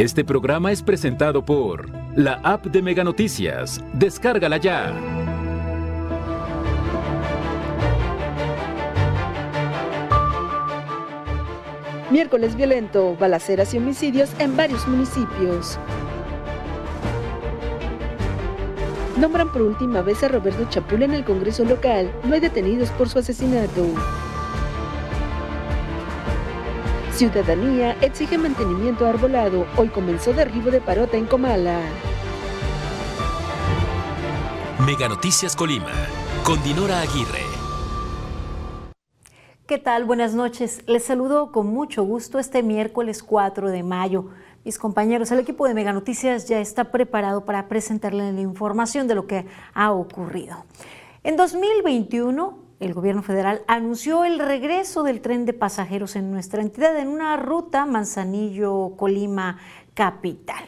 Este programa es presentado por la app de Mega Noticias. Descárgala ya. Miércoles violento, balaceras y homicidios en varios municipios. Nombran por última vez a Roberto Chapula en el Congreso local. No hay detenidos por su asesinato. Ciudadanía exige mantenimiento arbolado. Hoy comenzó derribo de parota en Comala. Mega Noticias Colima, con Dinora Aguirre. ¿Qué tal? Buenas noches. Les saludo con mucho gusto este miércoles 4 de mayo. Mis compañeros, el equipo de Mega Noticias ya está preparado para presentarles la información de lo que ha ocurrido. En 2021, el gobierno federal anunció el regreso del tren de pasajeros en nuestra entidad en una ruta Manzanillo-Colima capital.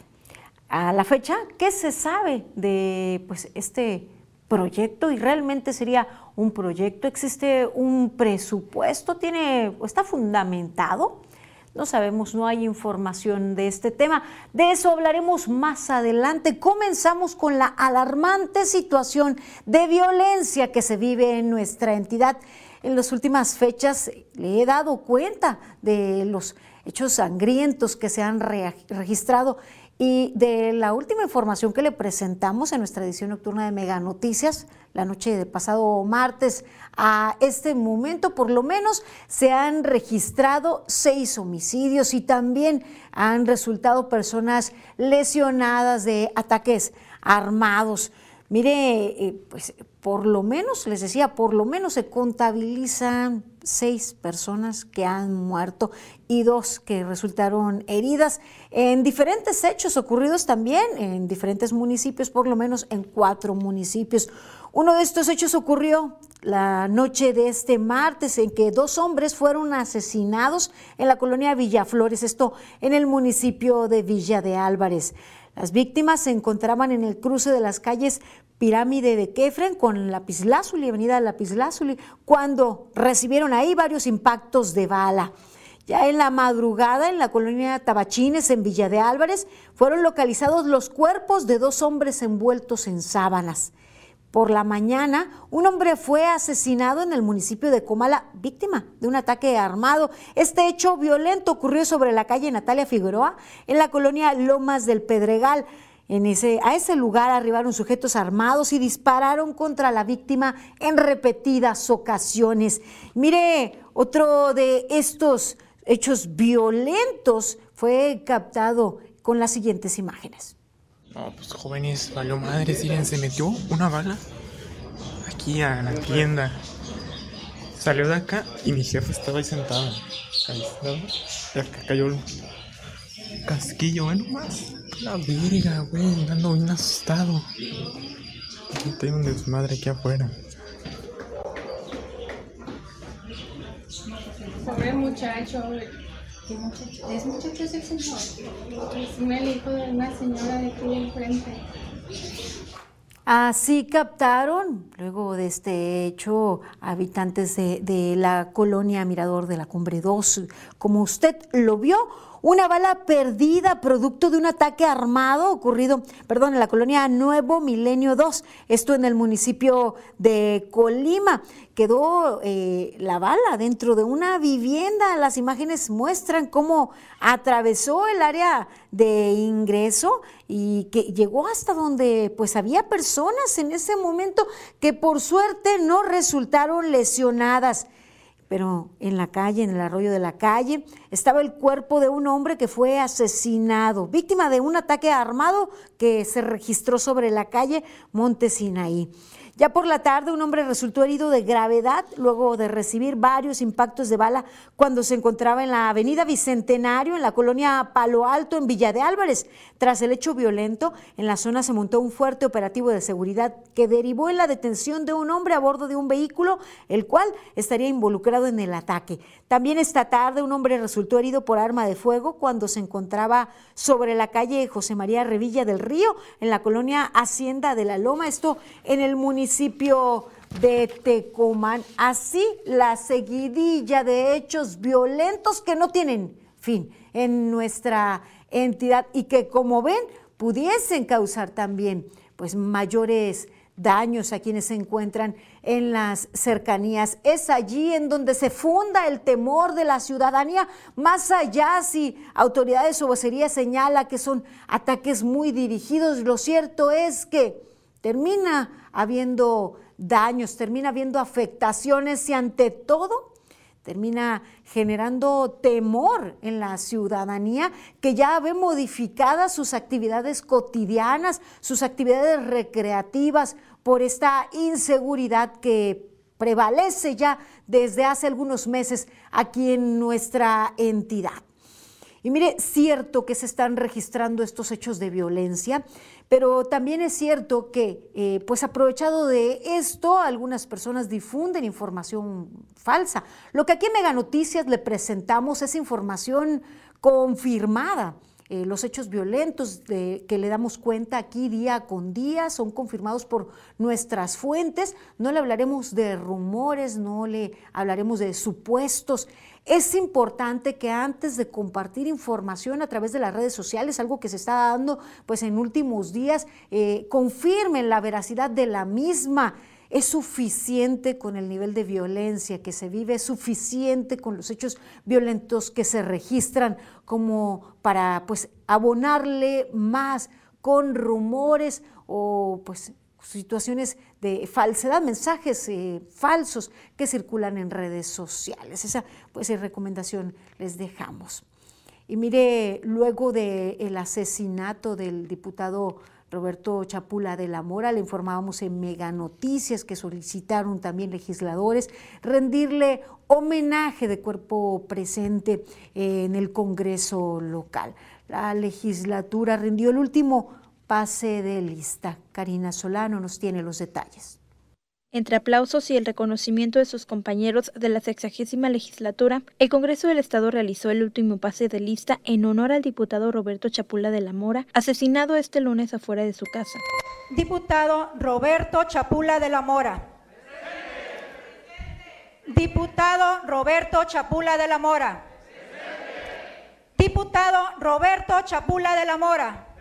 A la fecha, ¿qué se sabe de pues, este proyecto? Y realmente sería un proyecto, existe un presupuesto, tiene, está fundamentado. No sabemos, no hay información de este tema. De eso hablaremos más adelante. Comenzamos con la alarmante situación de violencia que se vive en nuestra entidad. En las últimas fechas le he dado cuenta de los hechos sangrientos que se han registrado y de la última información que le presentamos en nuestra edición nocturna de Mega Noticias, la noche de pasado martes a este momento, por lo menos se han registrado seis homicidios y también han resultado personas lesionadas de ataques armados. Mire, eh, pues por lo menos, les decía, por lo menos se contabilizan seis personas que han muerto y dos que resultaron heridas en diferentes hechos ocurridos también en diferentes municipios, por lo menos en cuatro municipios. Uno de estos hechos ocurrió la noche de este martes en que dos hombres fueron asesinados en la colonia Villaflores, esto en el municipio de Villa de Álvarez. Las víctimas se encontraban en el cruce de las calles Pirámide de Kefren con Lapislázuli, Avenida Lapislázuli, cuando recibieron ahí varios impactos de bala. Ya en la madrugada, en la colonia Tabachines, en Villa de Álvarez, fueron localizados los cuerpos de dos hombres envueltos en sábanas. Por la mañana, un hombre fue asesinado en el municipio de Comala, víctima de un ataque armado. Este hecho violento ocurrió sobre la calle Natalia Figueroa, en la colonia Lomas del Pedregal. En ese, a ese lugar arribaron sujetos armados y dispararon contra la víctima en repetidas ocasiones. Mire, otro de estos hechos violentos fue captado con las siguientes imágenes. No, pues jóvenes, valió madre, miren, se metió una bala aquí a la tienda. Salió de acá y mi jefe estaba ahí sentado. Ahí estaba. Y acá cayó el casquillo, bueno más. La verga, güey, ando bien asustado. Aquí hay un desmadre aquí afuera. Sobre muchacho, ¿Qué muchacho? Es muchacho es el señor. Es el hijo de una señora de aquí enfrente. Así captaron, luego de este hecho, habitantes de, de la colonia Mirador de la Cumbre 2, como usted lo vio, una bala perdida producto de un ataque armado ocurrido, perdón, en la colonia Nuevo Milenio 2, esto en el municipio de Colima. Quedó eh, la bala dentro de una vivienda. Las imágenes muestran cómo atravesó el área de ingreso y que llegó hasta donde pues había personas en ese momento que por suerte no resultaron lesionadas pero en la calle, en el arroyo de la calle, estaba el cuerpo de un hombre que fue asesinado, víctima de un ataque armado que se registró sobre la calle Montesinaí. Ya por la tarde, un hombre resultó herido de gravedad luego de recibir varios impactos de bala cuando se encontraba en la avenida Bicentenario, en la colonia Palo Alto, en Villa de Álvarez. Tras el hecho violento, en la zona se montó un fuerte operativo de seguridad que derivó en la detención de un hombre a bordo de un vehículo, el cual estaría involucrado en el ataque. También esta tarde, un hombre resultó herido por arma de fuego cuando se encontraba sobre la calle José María Revilla del Río, en la colonia Hacienda de la Loma, esto en el municipio municipio de Tecomán. Así la seguidilla de hechos violentos que no tienen fin, en nuestra entidad y que como ven pudiesen causar también pues mayores daños a quienes se encuentran en las cercanías. Es allí en donde se funda el temor de la ciudadanía, más allá si autoridades o vocería señala que son ataques muy dirigidos, lo cierto es que termina habiendo daños, termina habiendo afectaciones y ante todo termina generando temor en la ciudadanía que ya ve modificadas sus actividades cotidianas, sus actividades recreativas por esta inseguridad que prevalece ya desde hace algunos meses aquí en nuestra entidad. Y mire, cierto que se están registrando estos hechos de violencia, pero también es cierto que, eh, pues aprovechado de esto, algunas personas difunden información falsa. Lo que aquí en Mega Noticias le presentamos es información confirmada. Eh, los hechos violentos que le damos cuenta aquí día con día son confirmados por nuestras fuentes. No le hablaremos de rumores, no le hablaremos de supuestos. Es importante que antes de compartir información a través de las redes sociales, algo que se está dando pues en últimos días, eh, confirmen la veracidad de la misma. Es suficiente con el nivel de violencia que se vive, es suficiente con los hechos violentos que se registran como para pues abonarle más con rumores o pues situaciones de falsedad, mensajes eh, falsos que circulan en redes sociales. Esa pues recomendación les dejamos. Y mire, luego del asesinato del diputado Roberto Chapula de la Mora, le informábamos en Mega Noticias que solicitaron también legisladores rendirle homenaje de cuerpo presente en el Congreso local. La legislatura rindió el último pase de lista. Karina Solano nos tiene los detalles. Entre aplausos y el reconocimiento de sus compañeros de la sexagésima legislatura, el Congreso del Estado realizó el último pase de lista en honor al diputado Roberto Chapula de la Mora, asesinado este lunes afuera de su casa. Diputado Roberto Chapula de la Mora. Diputado Roberto Chapula de la Mora. Diputado Roberto Chapula de la Mora.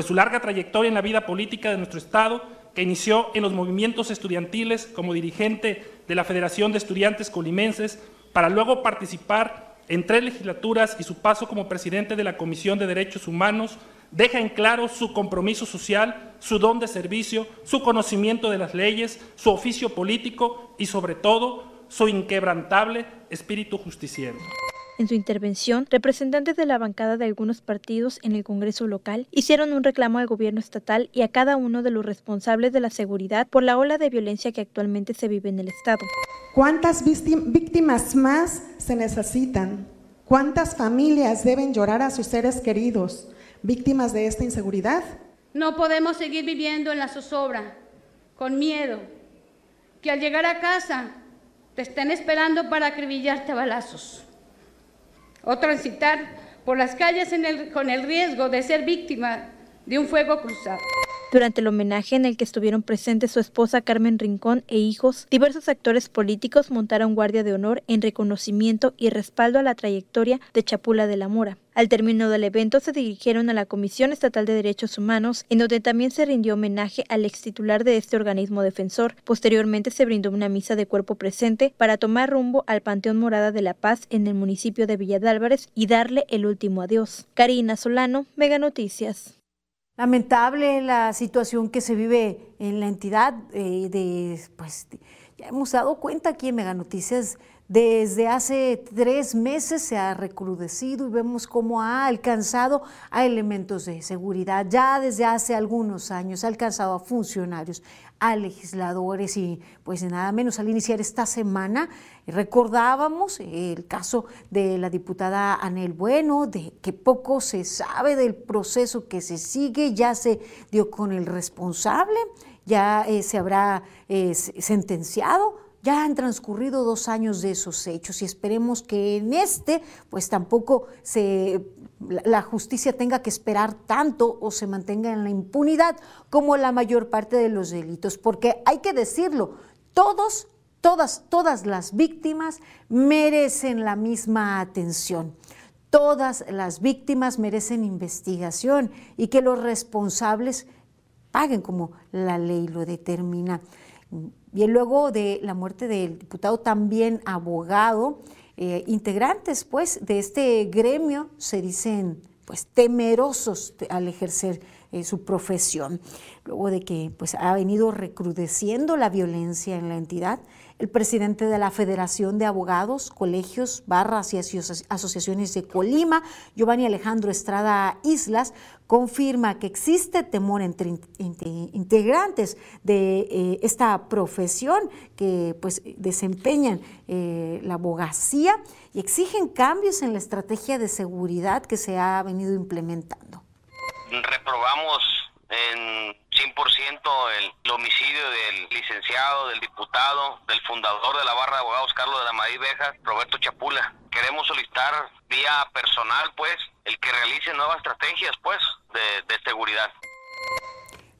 Pues su larga trayectoria en la vida política de nuestro Estado, que inició en los movimientos estudiantiles como dirigente de la Federación de Estudiantes Colimenses, para luego participar en tres legislaturas y su paso como presidente de la Comisión de Derechos Humanos, deja en claro su compromiso social, su don de servicio, su conocimiento de las leyes, su oficio político y, sobre todo, su inquebrantable espíritu justiciero. En su intervención, representantes de la bancada de algunos partidos en el Congreso local hicieron un reclamo al gobierno estatal y a cada uno de los responsables de la seguridad por la ola de violencia que actualmente se vive en el Estado. ¿Cuántas víctimas más se necesitan? ¿Cuántas familias deben llorar a sus seres queridos víctimas de esta inseguridad? No podemos seguir viviendo en la zozobra, con miedo, que al llegar a casa te estén esperando para acribillarte a balazos o transitar por las calles con el riesgo de ser víctima de un fuego cruzado. Durante el homenaje en el que estuvieron presentes su esposa Carmen Rincón e hijos, diversos actores políticos montaron guardia de honor en reconocimiento y respaldo a la trayectoria de Chapula de la Mora. Al término del evento se dirigieron a la Comisión Estatal de Derechos Humanos, en donde también se rindió homenaje al ex titular de este organismo defensor. Posteriormente se brindó una misa de cuerpo presente para tomar rumbo al Panteón Morada de la Paz en el municipio de Villa de Álvarez y darle el último adiós. Karina Solano, Mega Noticias. Lamentable la situación que se vive en la entidad. Eh, de, pues, ya hemos dado cuenta aquí en Mega Noticias desde hace tres meses se ha recrudecido y vemos cómo ha alcanzado a elementos de seguridad. Ya desde hace algunos años ha alcanzado a funcionarios, a legisladores y pues nada menos al iniciar esta semana recordábamos el caso de la diputada Anel Bueno, de que poco se sabe del proceso que se sigue, ya se dio con el responsable, ya eh, se habrá eh, sentenciado ya han transcurrido dos años de esos hechos y esperemos que en este, pues tampoco se la justicia tenga que esperar tanto o se mantenga en la impunidad como la mayor parte de los delitos, porque hay que decirlo, todos, todas, todas las víctimas merecen la misma atención. Todas las víctimas merecen investigación y que los responsables paguen como la ley lo determina. Y luego de la muerte del diputado, también abogado, eh, integrantes pues de este gremio se dicen pues temerosos al ejercer eh, su profesión. Luego de que pues ha venido recrudeciendo la violencia en la entidad, el presidente de la Federación de Abogados, Colegios, Barras y Asociaciones de Colima, Giovanni Alejandro Estrada Islas, confirma que existe temor entre integrantes de eh, esta profesión que pues desempeñan eh, la abogacía y exigen cambios en la estrategia de seguridad que se ha venido implementando. Reprobamos en 100% el, homicidio del licenciado, del diputado, del fundador de la barra de abogados Carlos de la Madrid Beja, Roberto Chapula. Queremos solicitar vía personal, pues, el que realice nuevas estrategias, pues, de seguridad.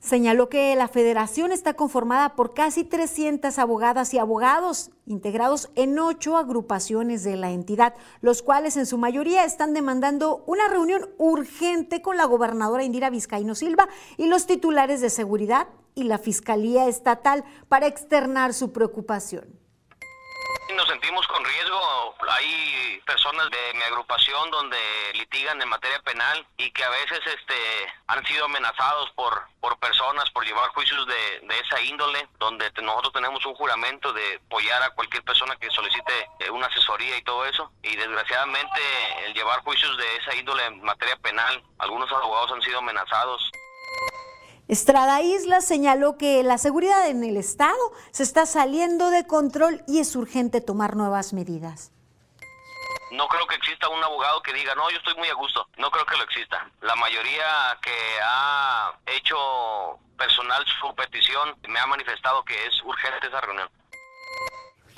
Señaló que la federación está conformada por casi 300 abogadas y abogados integrados en ocho agrupaciones de la entidad, los cuales en su mayoría están demandando una reunión urgente con la gobernadora Indira Vizcaíno Silva y los titulares de seguridad y la Fiscalía Estatal para externar su preocupación nos sentimos con riesgo. Hay personas de mi agrupación donde litigan en materia penal y que a veces este, han sido amenazados por, por personas por llevar juicios de, de esa índole, donde nosotros tenemos un juramento de apoyar a cualquier persona que solicite eh, una asesoría y todo eso. Y desgraciadamente el llevar juicios de esa índole en materia penal, algunos abogados han sido amenazados. Estrada Isla señaló que la seguridad en el Estado se está saliendo de control y es urgente tomar nuevas medidas. No creo que exista un abogado que diga, no, yo estoy muy a gusto. No creo que lo exista. La mayoría que ha hecho personal su petición me ha manifestado que es urgente esa reunión.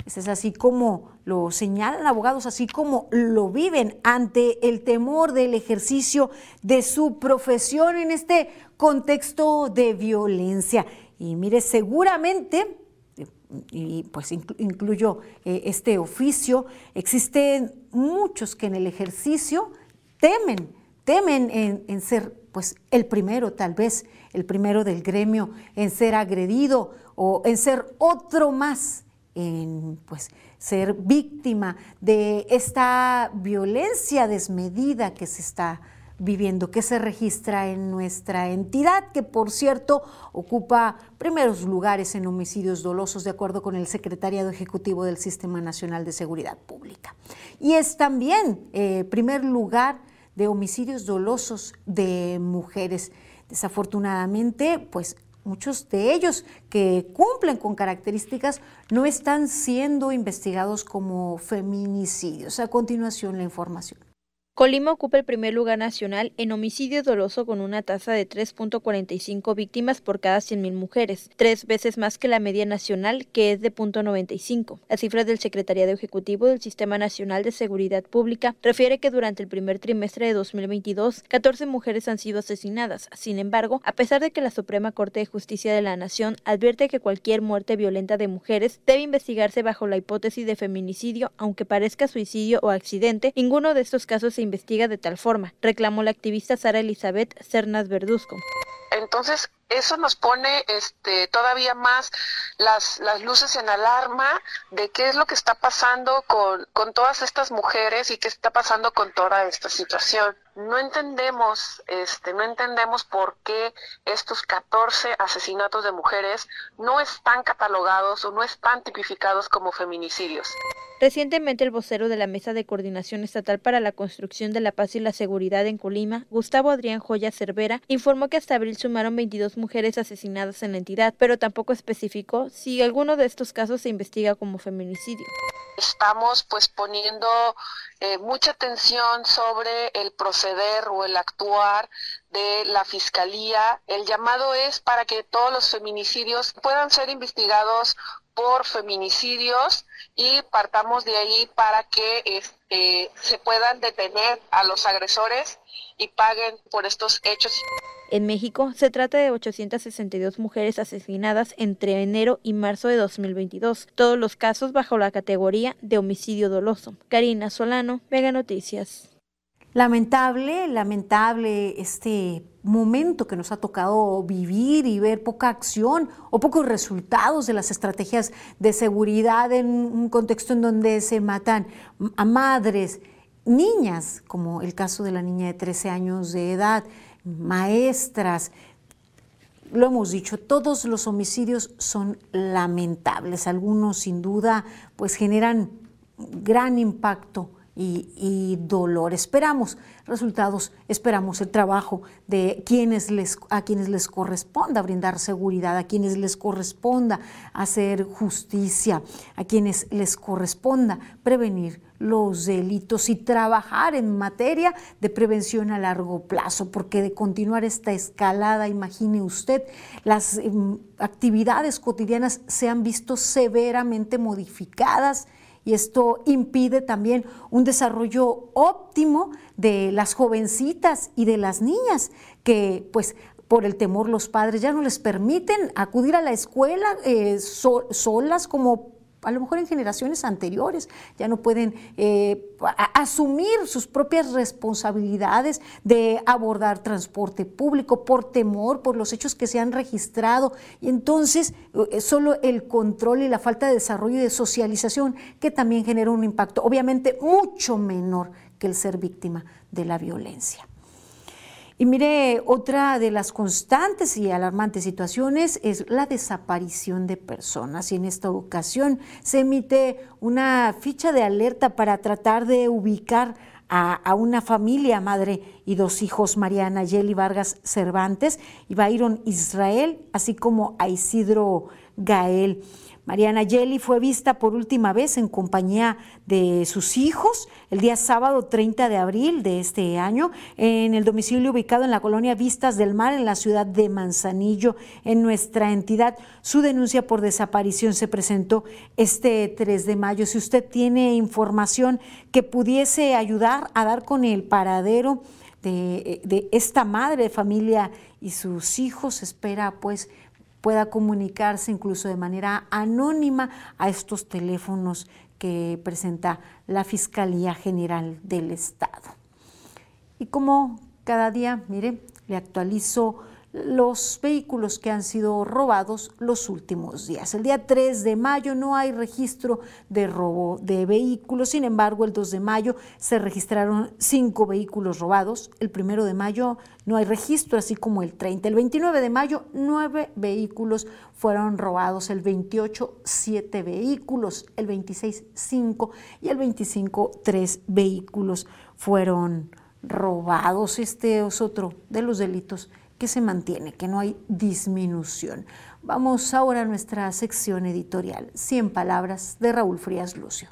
Es así como lo señalan abogados, así como lo viven ante el temor del ejercicio de su profesión en este contexto de violencia. Y mire, seguramente, y pues incluyo eh, este oficio, existen muchos que en el ejercicio temen, temen en, en ser pues el primero tal vez, el primero del gremio, en ser agredido o en ser otro más en pues, ser víctima de esta violencia desmedida que se está viviendo, que se registra en nuestra entidad, que por cierto ocupa primeros lugares en homicidios dolosos, de acuerdo con el Secretariado Ejecutivo del Sistema Nacional de Seguridad Pública. Y es también eh, primer lugar de homicidios dolosos de mujeres. Desafortunadamente, pues muchos de ellos que cumplen con características no están siendo investigados como feminicidios. A continuación, la información. Colima ocupa el primer lugar nacional en homicidio doloso con una tasa de 3.45 víctimas por cada 100.000 mujeres, tres veces más que la media nacional, que es de 0.95. Las cifras del Secretariado Ejecutivo del Sistema Nacional de Seguridad Pública refiere que durante el primer trimestre de 2022, 14 mujeres han sido asesinadas. Sin embargo, a pesar de que la Suprema Corte de Justicia de la Nación advierte que cualquier muerte violenta de mujeres debe investigarse bajo la hipótesis de feminicidio, aunque parezca suicidio o accidente, ninguno de estos casos se investiga de tal forma, reclamó la activista Sara Elizabeth Cernas Verduzco. Entonces, eso nos pone este, todavía más las, las luces en alarma de qué es lo que está pasando con, con todas estas mujeres y qué está pasando con toda esta situación. No entendemos, este, no entendemos por qué estos 14 asesinatos de mujeres no están catalogados o no están tipificados como feminicidios. Recientemente el vocero de la Mesa de Coordinación Estatal para la Construcción de la Paz y la Seguridad en Colima, Gustavo Adrián Joya Cervera, informó que hasta abril sumaron 22 mujeres asesinadas en la entidad, pero tampoco especificó si alguno de estos casos se investiga como feminicidio. Estamos pues poniendo eh, mucha atención sobre el proceder o el actuar de la Fiscalía. El llamado es para que todos los feminicidios puedan ser investigados por feminicidios y partamos de ahí para que este, se puedan detener a los agresores y paguen por estos hechos. En México se trata de 862 mujeres asesinadas entre enero y marzo de 2022, todos los casos bajo la categoría de homicidio doloso. Karina Solano, Vega Noticias. Lamentable, lamentable este momento que nos ha tocado vivir y ver poca acción o pocos resultados de las estrategias de seguridad en un contexto en donde se matan a madres, niñas, como el caso de la niña de 13 años de edad, maestras. Lo hemos dicho, todos los homicidios son lamentables. Algunos sin duda pues generan gran impacto y, dolor. Esperamos resultados, esperamos el trabajo de quienes les, a quienes les corresponda brindar seguridad, a quienes les corresponda hacer justicia, a quienes les corresponda prevenir los delitos y trabajar en materia de prevención a largo plazo, porque de continuar esta escalada, imagine usted, las em, actividades cotidianas se han visto severamente modificadas y esto impide también un desarrollo óptimo de las jovencitas y de las niñas que pues por el temor los padres ya no les permiten acudir a la escuela eh, solas como a lo mejor en generaciones anteriores, ya no pueden eh, asumir sus propias responsabilidades de abordar transporte público por temor, por los hechos que se han registrado. Y entonces eh, solo el control y la falta de desarrollo y de socialización que también genera un impacto, obviamente mucho menor que el ser víctima de la violencia. Y mire, otra de las constantes y alarmantes situaciones es la desaparición de personas. Y en esta ocasión se emite una ficha de alerta para tratar de ubicar a, una familia, madre y dos hijos, Mariana Yeli Vargas Cervantes y Byron Israel, así como a Isidro Gael. Mariana Yeli fue vista por última vez en compañía de sus hijos el día sábado 30 de abril de este año en el domicilio ubicado en la colonia Vistas del Mar en la ciudad de Manzanillo, en nuestra entidad. Su denuncia por desaparición se presentó este 3 de mayo. Si usted tiene información que pudiese ayudar a dar con el paradero de, de esta madre de familia y sus hijos, espera pues pueda comunicarse incluso de manera anónima a estos teléfonos que presenta la Fiscalía General del Estado. Y como cada día, mire, le actualizo los vehículos que han sido robados los últimos días. El día 3 de mayo no hay registro de robo de vehículos, sin embargo el 2 de mayo se registraron cinco vehículos robados, el 1 de mayo no hay registro, así como el 30. El 29 de mayo nueve vehículos fueron robados, el 28 siete vehículos, el 26 cinco y el 25 tres vehículos fueron robados. Este es otro de los delitos que se mantiene, que no hay disminución. Vamos ahora a nuestra sección editorial, 100 palabras de Raúl Frías Lucio.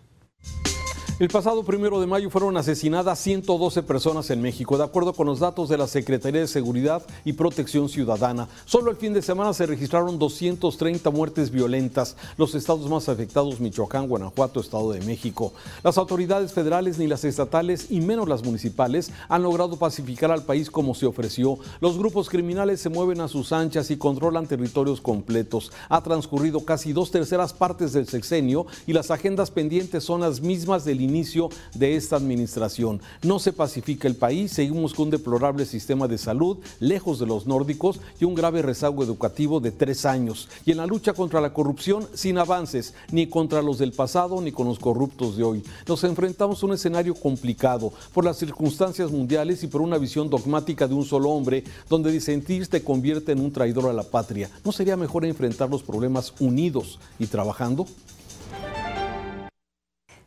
El pasado primero de mayo fueron asesinadas 112 personas en México, de acuerdo con los datos de la Secretaría de Seguridad y Protección Ciudadana. Solo el fin de semana se registraron 230 muertes violentas. Los estados más afectados, Michoacán, Guanajuato, Estado de México. Las autoridades federales ni las estatales y menos las municipales han logrado pacificar al país como se ofreció. Los grupos criminales se mueven a sus anchas y controlan territorios completos. Ha transcurrido casi dos terceras partes del sexenio y las agendas pendientes son las mismas del inicio de esta administración. No se pacifica el país, seguimos con un deplorable sistema de salud, lejos de los nórdicos y un grave rezago educativo de tres años. Y en la lucha contra la corrupción, sin avances, ni contra los del pasado ni con los corruptos de hoy. Nos enfrentamos a un escenario complicado por las circunstancias mundiales y por una visión dogmática de un solo hombre, donde disentir te convierte en un traidor a la patria. ¿No sería mejor enfrentar los problemas unidos y trabajando?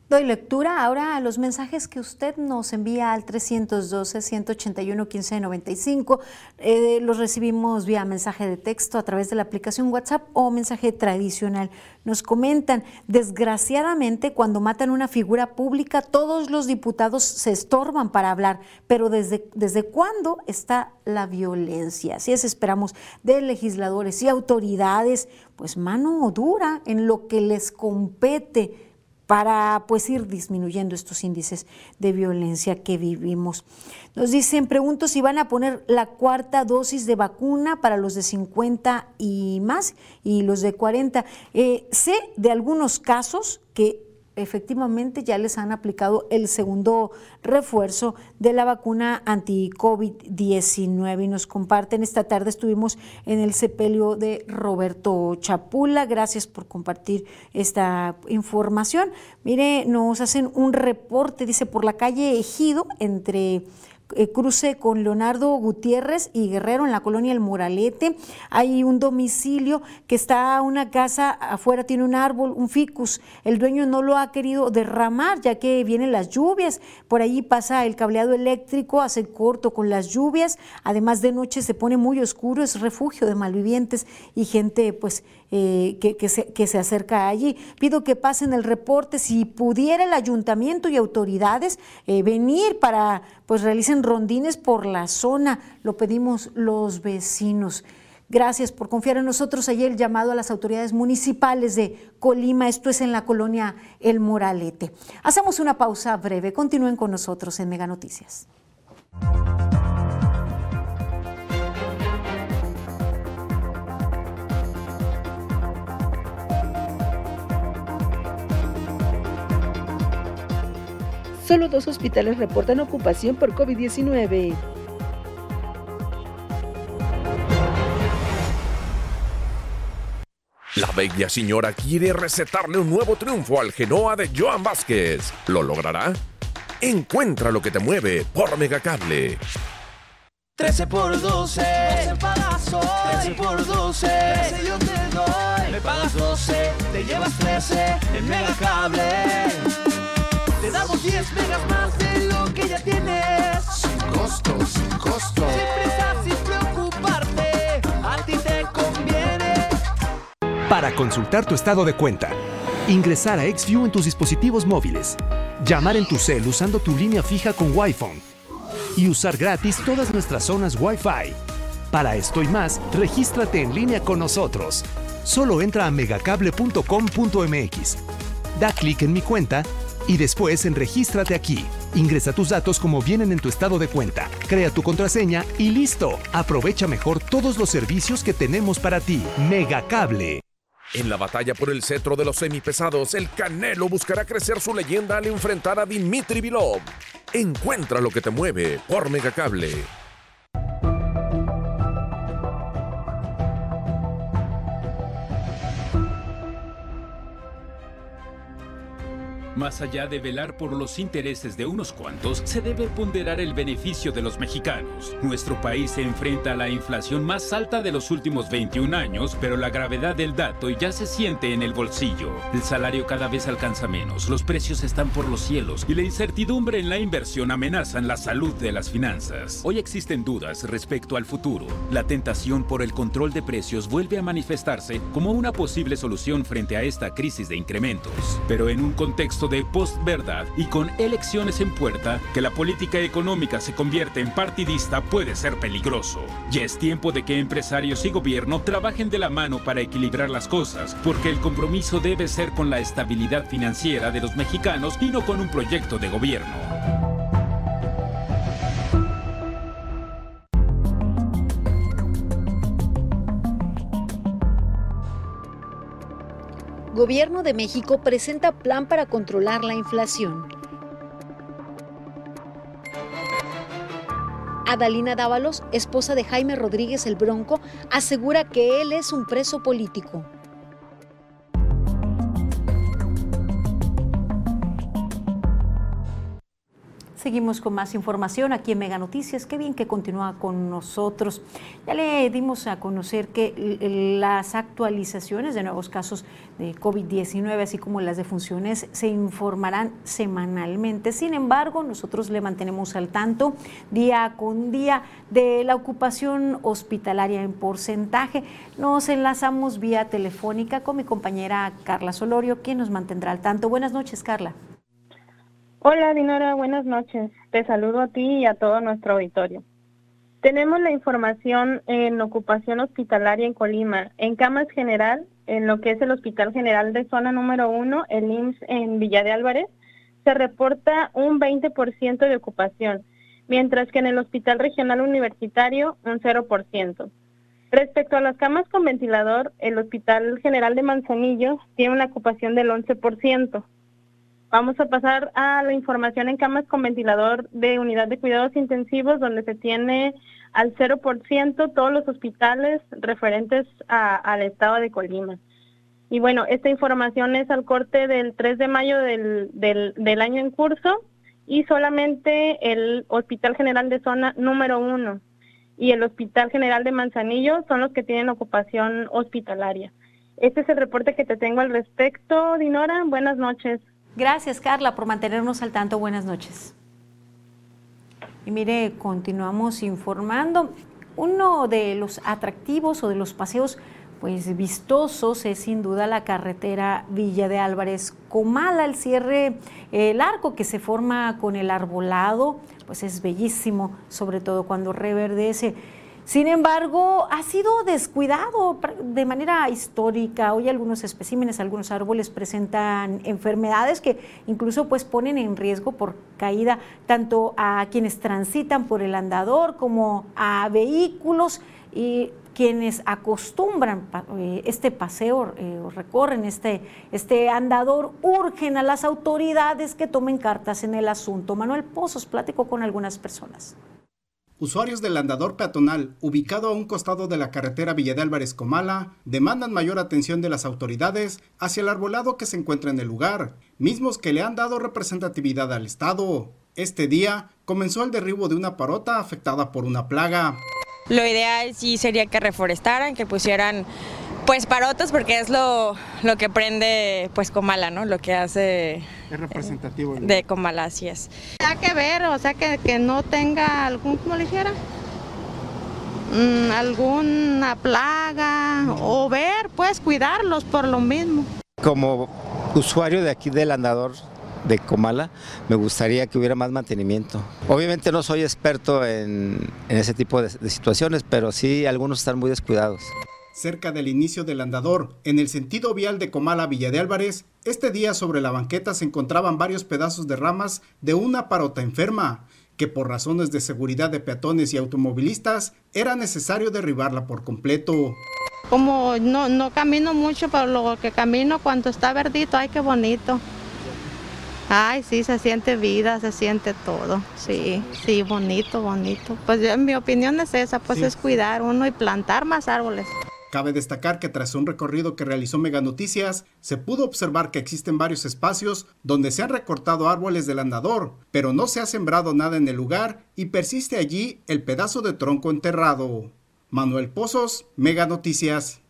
Doy lectura ahora a los mensajes que usted nos envía al 312-181-1595. Eh, los recibimos vía mensaje de texto a través de la aplicación WhatsApp o mensaje tradicional. Nos comentan, desgraciadamente, cuando matan una figura pública, todos los diputados se estorban para hablar. Pero ¿desde, desde cuándo está la violencia? Si es, esperamos de legisladores y autoridades, pues mano dura en lo que les compete para pues ir disminuyendo estos índices de violencia que vivimos. Nos dicen, pregunto si van a poner la cuarta dosis de vacuna para los de 50 y más y los de 40. Eh, sé de algunos casos que efectivamente ya les han aplicado el segundo refuerzo de la vacuna anti-COVID-19 y nos comparten. Esta tarde estuvimos en el sepelio de Roberto Chapula. Gracias por compartir esta información. Mire, nos hacen un reporte, dice, por la calle Ejido entre eh, cruce con Leonardo Gutiérrez y Guerrero en la colonia El Moralete. Hay un domicilio que está una casa afuera, tiene un árbol, un ficus. El dueño no lo ha querido derramar ya que vienen las lluvias. Por ahí pasa el cableado eléctrico, hace corto con las lluvias. Además de noche se pone muy oscuro, es refugio de malvivientes y gente pues eh, que, se, que, se, acerca allí. Pido que pasen el reporte, si pudiera el ayuntamiento y autoridades eh, venir para, pues realicen rondines por la zona, lo pedimos los vecinos. Gracias por confiar en nosotros. Ayer el llamado a las autoridades municipales de Colima, esto es en la colonia El Moralete. Hacemos una pausa breve. Continúen con nosotros en Mega Noticias. Solo dos hospitales reportan ocupación por COVID-19. La bella señora quiere recetarle un nuevo triunfo al Genoa de Joan Vázquez. ¿Lo logrará? Encuentra lo que te mueve por Megacable. 13 por 12, 12 pagas 13 por 12, 13 yo te doy. Me pagas 12, te llevas 13 en Megacable. Damos 10 megas más de lo que ya tienes. Sin costo, sin costo. Sin prisa, sin preocuparte. A ti te conviene. Para consultar tu estado de cuenta, ingresar a XView en tus dispositivos móviles, llamar en tu cel usando tu línea fija con Wi-Fi y usar gratis todas nuestras zonas Wi-Fi. Para esto y más, regístrate en línea con nosotros. Solo entra a megacable.com.mx. Da clic en mi cuenta y después en Regístrate aquí. Ingresa tus datos como vienen en tu estado de cuenta, crea tu contraseña y listo. Aprovecha mejor todos los servicios que tenemos para ti. Megacable. En la batalla por el cetro de los semipesados, el Canelo buscará crecer su leyenda al enfrentar a Dimitri Vilov. Encuentra lo que te mueve por Megacable. Más allá de velar por los intereses de unos cuantos, se debe ponderar el beneficio de los mexicanos. Nuestro país se enfrenta a la inflación más alta de los últimos 21 años, pero la gravedad del dato ya se siente en el bolsillo. El salario cada vez alcanza menos, los precios están por los cielos y la incertidumbre en la inversión amenazan la salud de las finanzas. Hoy existen dudas respecto al futuro. La tentación por el control de precios vuelve a manifestarse como una posible solución frente a esta crisis de incrementos. Pero en un contexto de postverdad y con elecciones en puerta, que la política económica se convierte en partidista puede ser peligroso. Ya es tiempo de que empresarios y gobierno trabajen de la mano para equilibrar las cosas, porque el compromiso debe ser con la estabilidad financiera de los mexicanos y no con un proyecto de gobierno. Gobierno de México presenta plan para controlar la inflación. Adalina Dávalos, esposa de Jaime Rodríguez el Bronco, asegura que él es un preso político. Seguimos con más información aquí en Mega Noticias. Qué bien que continúa con nosotros. Ya le dimos a conocer que las actualizaciones de nuevos casos de COVID-19, así como las defunciones, se informarán semanalmente. Sin embargo, nosotros le mantenemos al tanto día con día de la ocupación hospitalaria en porcentaje. Nos enlazamos vía telefónica con mi compañera Carla Solorio, quien nos mantendrá al tanto. Buenas noches, Carla. Hola, Dinora, buenas noches. Te saludo a ti y a todo nuestro auditorio. Tenemos la información en ocupación hospitalaria en Colima, en camas general, en lo que es el Hospital General de Zona número 1, el IMSS en Villa de Álvarez, se reporta un 20% de ocupación, mientras que en el Hospital Regional Universitario un 0%. Respecto a las camas con ventilador, el Hospital General de Manzanillo tiene una ocupación del 11%. Vamos a pasar a la información en camas con ventilador de unidad de cuidados intensivos, donde se tiene al 0% todos los hospitales referentes al estado de Colima. Y bueno, esta información es al corte del 3 de mayo del, del, año en curso y solamente el Hospital General de Zona número 1 y el Hospital General de Manzanillo son los que tienen ocupación hospitalaria. Este es el reporte que te tengo al respecto, Dinora. Buenas noches. Gracias, Carla, por mantenernos al tanto. Buenas noches. Y mire, continuamos informando. Uno de los atractivos o de los paseos pues vistosos es sin duda la carretera Villa de Álvarez Comala, el cierre, el arco que se forma con el arbolado, pues es bellísimo, sobre todo cuando reverdece. Sin embargo, ha sido descuidado de manera histórica. Hoy algunos especímenes, algunos árboles presentan enfermedades que incluso pues ponen en riesgo por caída tanto a quienes transitan por el andador como a vehículos y quienes acostumbran eh, este paseo eh, o recorren este, este andador urgen a las autoridades que tomen cartas en el asunto. Manuel Pozos platicó con algunas personas. Usuarios del andador peatonal, ubicado a un costado de la carretera Villa de Álvarez Comala, demandan mayor atención de las autoridades hacia el arbolado que se encuentra en el lugar, mismos que le han dado representatividad al Estado. Este día comenzó el derribo de una parota afectada por una plaga. Lo ideal sí sería que reforestaran, que pusieran pues parotas porque es lo, lo que prende pues Comala, ¿no? Lo que hace... Es representativo. de Comala, así es. Hay que ver, o sea, que, que no tenga algún, ¿cómo le dijera? Mm, alguna plaga o ver, pues cuidarlos por lo mismo. Como usuario de aquí del andador de Comala, me gustaría que hubiera más mantenimiento. Obviamente no soy experto en, en ese tipo de, de situaciones, pero sí algunos están muy descuidados cerca del inicio del andador, en el sentido vial de Comala Villa de Álvarez, este día sobre la banqueta se encontraban varios pedazos de ramas de una parota enferma, que por razones de seguridad de peatones y automovilistas era necesario derribarla por completo. Como no, no camino mucho, pero lo que camino cuando está verdito, ay, qué bonito. Ay, sí, se siente vida, se siente todo. Sí, sí, bonito, bonito. Pues en mi opinión es esa, pues es cuidar uno y plantar más árboles. Cabe destacar que tras un recorrido que realizó Mega Noticias, se pudo observar que existen varios espacios donde se han recortado árboles del andador, pero no se ha sembrado nada en el lugar y persiste allí el pedazo de tronco enterrado. Manuel Pozos, Mega Noticias.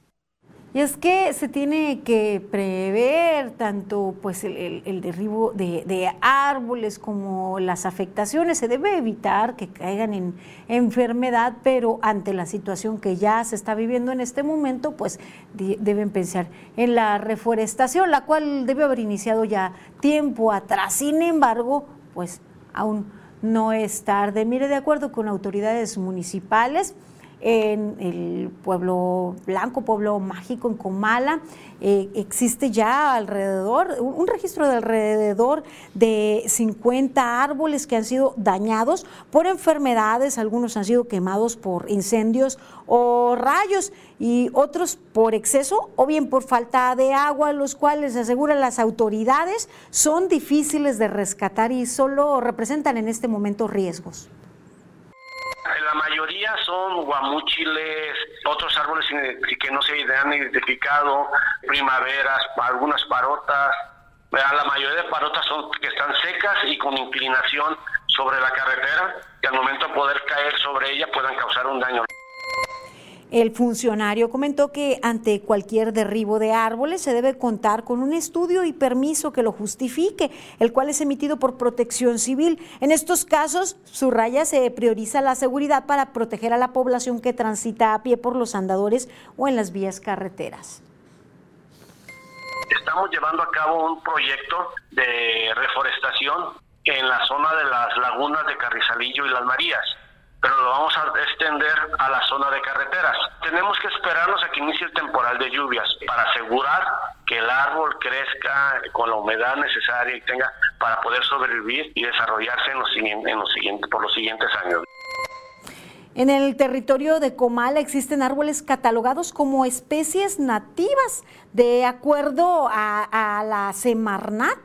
Y es que se tiene que prever tanto pues el, derribo de, árboles como las afectaciones. Se debe evitar que caigan en enfermedad, pero ante la situación que ya se está viviendo en este momento, pues deben pensar en la reforestación, la cual debe haber iniciado ya tiempo atrás. Sin embargo, pues aún no es tarde. Mire, de acuerdo con autoridades municipales, en el pueblo blanco, pueblo mágico en Comala. Eh, existe ya alrededor, un registro de alrededor de 50 árboles que han sido dañados por enfermedades, algunos han sido quemados por incendios o rayos y otros por exceso o bien por falta de agua, los cuales aseguran las autoridades son difíciles de rescatar y solo representan en este momento riesgos. La mayoría son guamúchiles, otros árboles que no se han identificado, primaveras, algunas parotas. La mayoría de parotas son que están secas y con inclinación sobre la carretera y al momento de poder caer sobre ella puedan causar un daño. El funcionario comentó que ante cualquier derribo de árboles se debe contar con un estudio y permiso que lo justifique, el cual es emitido por protección civil. En estos casos, subraya, se prioriza la seguridad para proteger a la población que transita a pie por los andadores o en las vías carreteras. Estamos llevando a cabo un proyecto de reforestación en la zona de las lagunas de Carrizalillo y Las Marías pero lo vamos a extender a la zona de carreteras. Tenemos que esperarnos a que inicie el temporal de lluvias para asegurar que el árbol crezca con la humedad necesaria y tenga para poder sobrevivir y desarrollarse en los, en los siguientes, por los siguientes años. En el territorio de Comala existen árboles catalogados como especies nativas de acuerdo a la Semarnat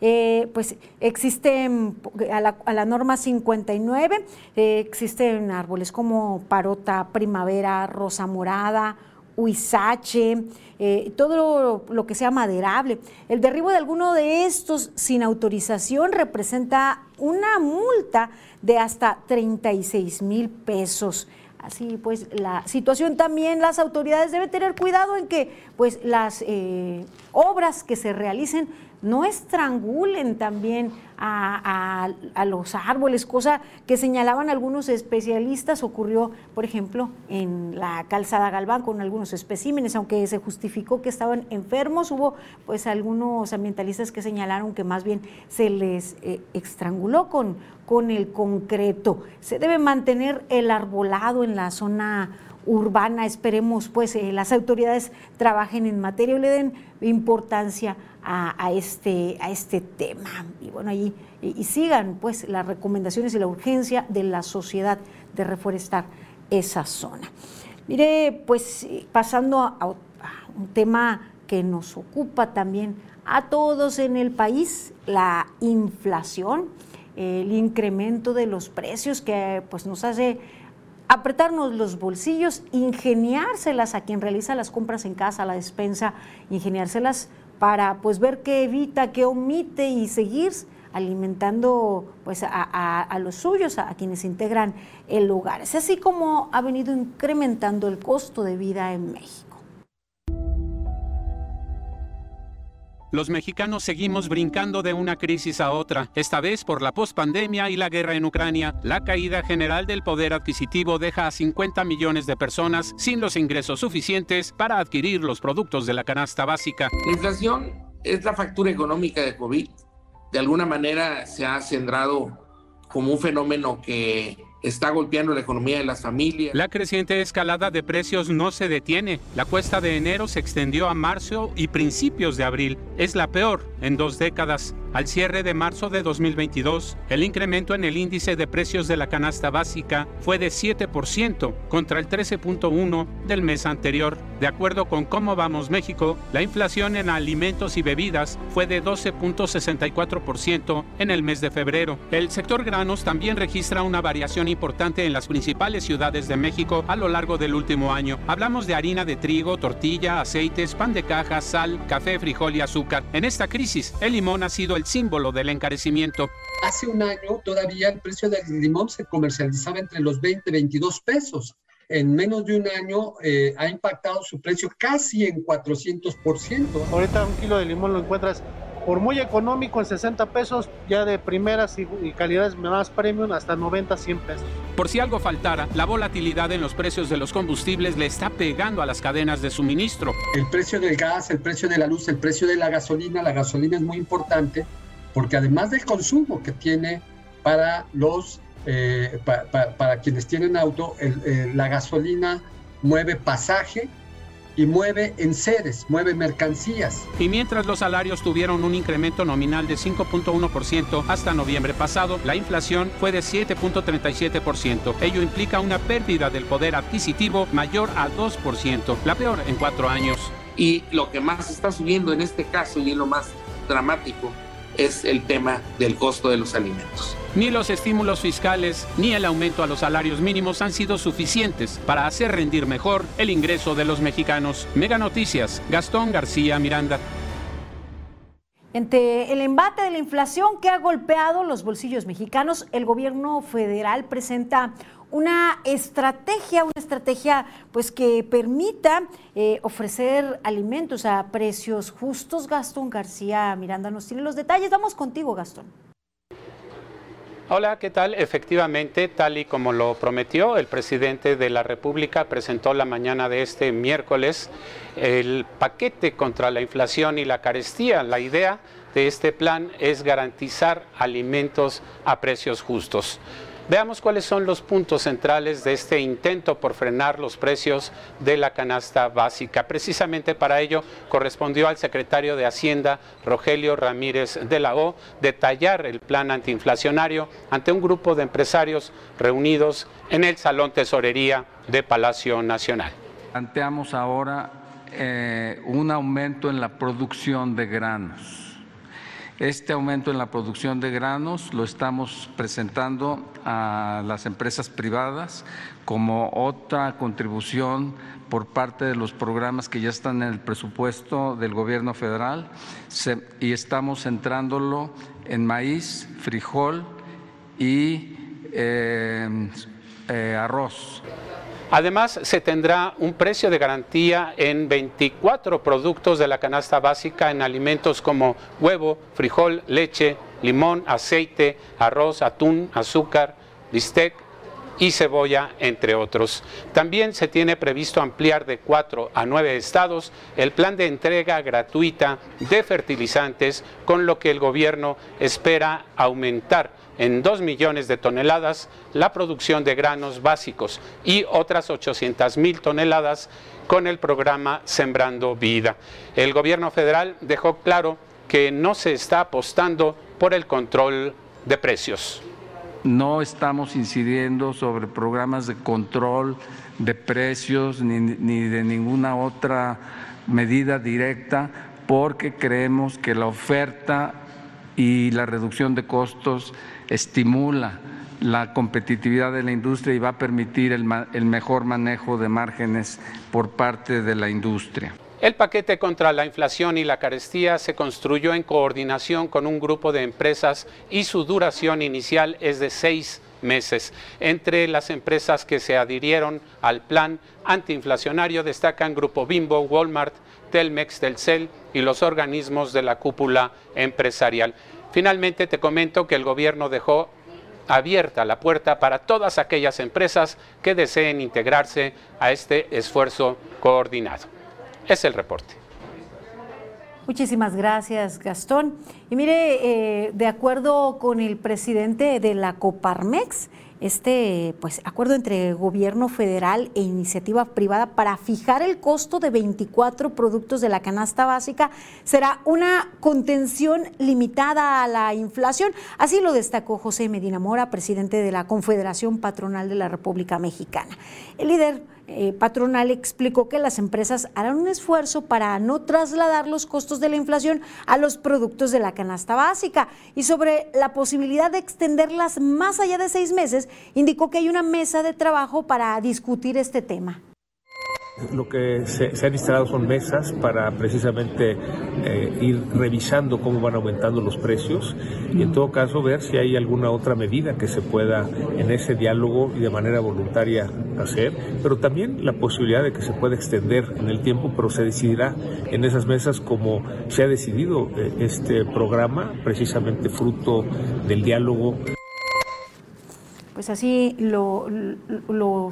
eh, pues existen a la, norma 59, eh, existen árboles como parota primavera, rosa morada, huizache, eh, todo lo, que sea maderable. El derribo de alguno de estos sin autorización representa una multa de hasta 36 mil pesos. Así pues, la situación también, las autoridades deben tener cuidado en que pues, las obras que se realicen no estrangulen también a, los árboles, cosa que señalaban algunos especialistas, ocurrió, por ejemplo, en la calzada Galván con algunos especímenes, aunque se justificó que estaban enfermos, hubo pues algunos ambientalistas que señalaron que más bien se les eh, estranguló con, con el concreto. Se debe mantener el arbolado en la zona urbana, esperemos pues eh, las autoridades trabajen en materia y le den importancia a, este, a este tema. Y bueno, y, sigan pues las recomendaciones y la urgencia de la sociedad de reforestar esa zona. Mire, pues pasando a, un tema que nos ocupa también a todos en el país, la inflación, el incremento de los precios que pues nos hace apretarnos los bolsillos, ingeniárselas a quien realiza las compras en casa, la despensa, ingeniárselas para pues ver qué evita, qué omite y seguir alimentando pues a, los suyos, a, quienes integran el hogar. Es así como ha venido incrementando el costo de vida en México. Los mexicanos seguimos brincando de una crisis a otra, esta vez por la pospandemia y la guerra en Ucrania. La caída general del poder adquisitivo deja a 50 millones de personas sin los ingresos suficientes para adquirir los productos de la canasta básica. La inflación es la factura económica de COVID. De alguna manera se ha centrado como un fenómeno que está golpeando la economía de las familias. La creciente escalada de precios no se detiene. La cuesta de enero se extendió a marzo y principios de abril. Es la peor en dos décadas. Al cierre de marzo de 2022, el incremento en el índice de precios de la canasta básica fue de 7% contra el 13.1% del mes anterior. De acuerdo con Cómo Vamos México, la inflación en alimentos y bebidas fue de 12.64% en el mes de febrero. El sector granos también registra una variación importante en las principales ciudades de México a lo largo del último año. Hablamos de harina de trigo, tortilla, aceites, pan de caja, sal, café, frijol y azúcar. En esta crisis, el limón ha sido el símbolo del encarecimiento. Hace un año todavía el precio del limón se comercializaba entre los 20 y 22 pesos. En menos de un año eh, ha impactado su precio casi en 400%. Ahorita un kilo de limón lo encuentras por muy económico en 60 pesos, ya de primeras y, calidades más premium hasta 90, 100 pesos. Por si algo faltara, la volatilidad en los precios de los combustibles le está pegando a las cadenas de suministro. El precio del gas, el precio de la luz, el precio de la gasolina, la gasolina es muy importante porque además del consumo que tiene para los eh, para quienes tienen auto, la gasolina mueve pasaje y mueve en sedes, mueve mercancías. Y mientras los salarios tuvieron un incremento nominal de 5.1% hasta noviembre pasado, la inflación fue de 7.37%. Ello implica una pérdida del poder adquisitivo mayor a 2%, la peor en cuatro años. Y lo que más está subiendo en este caso y lo más dramático es el tema del costo de los alimentos. Ni los estímulos fiscales ni el aumento a los salarios mínimos han sido suficientes para hacer rendir mejor el ingreso de los mexicanos. Mega Noticias, Gastón García Miranda. Ante el embate de la inflación que ha golpeado los bolsillos mexicanos, el gobierno federal presenta una estrategia, una estrategia pues que permita eh, ofrecer alimentos a precios justos. Gastón García Miranda nos tiene los detalles. Vamos contigo, Gastón. Hola, ¿qué tal? Efectivamente, tal y como lo prometió, el presidente de la República presentó la mañana de este miércoles el paquete contra la inflación y la carestía. La idea de este plan es garantizar alimentos a precios justos. Veamos cuáles son los puntos centrales de este intento por frenar los precios de la canasta básica. Precisamente para ello correspondió al secretario de Hacienda, Rogelio Ramírez de la O, detallar el plan antiinflacionario ante un grupo de empresarios reunidos en el Salón Tesorería de Palacio Nacional. Planteamos ahora eh, un aumento en la producción de granos este aumento en la producción de granos lo estamos presentando a las empresas privadas como otra contribución por parte de los programas que ya están en el presupuesto del gobierno federal y estamos centrándolo en maíz, frijol y eh, eh, arroz. Además, se tendrá un precio de garantía en 24 productos de la canasta básica en alimentos como huevo, frijol, leche, limón, aceite, arroz, atún, azúcar, bistec y cebolla, entre otros. También se tiene previsto ampliar de 4 a 9 estados el plan de entrega gratuita de fertilizantes, con lo que el gobierno espera aumentar en 2 millones de toneladas la producción de granos básicos y otras 800 mil toneladas con el programa Sembrando Vida. El gobierno federal dejó claro que no se está apostando por el control de precios. No estamos incidiendo sobre programas de control de precios ni, ni de ninguna otra medida directa porque creemos que la oferta y la reducción de costos estimula la competitividad de la industria y va a permitir el, mejor manejo de márgenes por parte de la industria. El paquete contra la inflación y la carestía se construyó en coordinación con un grupo de empresas y su duración inicial es de seis meses. Entre las empresas que se adhirieron al plan antiinflacionario destacan Grupo Bimbo, Walmart, Telmex, Telcel y los organismos de la cúpula empresarial. Finalmente te comento que el gobierno dejó abierta la puerta para todas aquellas empresas que deseen integrarse a este esfuerzo coordinado. Es el reporte. Muchísimas gracias, Gastón. Y mire, eh, de acuerdo con el presidente de la Coparmex, este pues, acuerdo entre gobierno federal e iniciativa privada para fijar el costo de 24 productos de la canasta básica será una contención limitada a la inflación. Así lo destacó José Medina Mora, presidente de la Confederación Patronal de la República Mexicana. El líder eh, patronal explicó que las empresas harán un esfuerzo para no trasladar los costos de la inflación a los productos de la canasta básica y sobre la posibilidad de extenderlas más allá de seis meses, indicó que hay una mesa de trabajo para discutir este tema. Lo que se, han instalado son mesas para precisamente eh, ir revisando cómo van aumentando los precios y en todo caso ver si hay alguna otra medida que se pueda en ese diálogo y de manera voluntaria hacer, pero también la posibilidad de que se pueda extender en el tiempo, pero se decidirá en esas mesas como se ha decidido eh, este programa, precisamente fruto del diálogo pues así lo,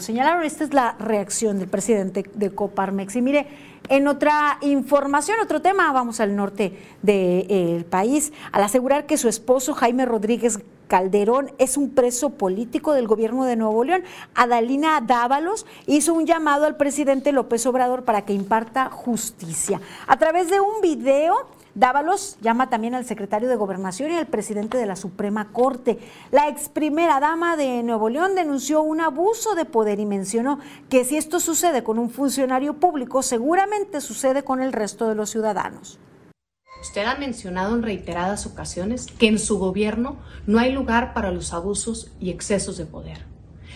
señalaron. Esta es la reacción del presidente de Coparmex. Y mire, en otra información, otro tema, vamos al norte del país, al asegurar que su esposo Jaime Rodríguez Calderón es un preso político del gobierno de Nuevo León. Adalina Dávalos hizo un llamado al presidente López Obrador para que imparta justicia. A través de un video Dávalos llama también al secretario de Gobernación y al presidente de la Suprema Corte. La ex primera dama de Nuevo León denunció un abuso de poder y mencionó que si esto sucede con un funcionario público, seguramente sucede con el resto de los ciudadanos. Usted ha mencionado en reiteradas ocasiones que en su gobierno no hay lugar para los abusos y excesos de poder.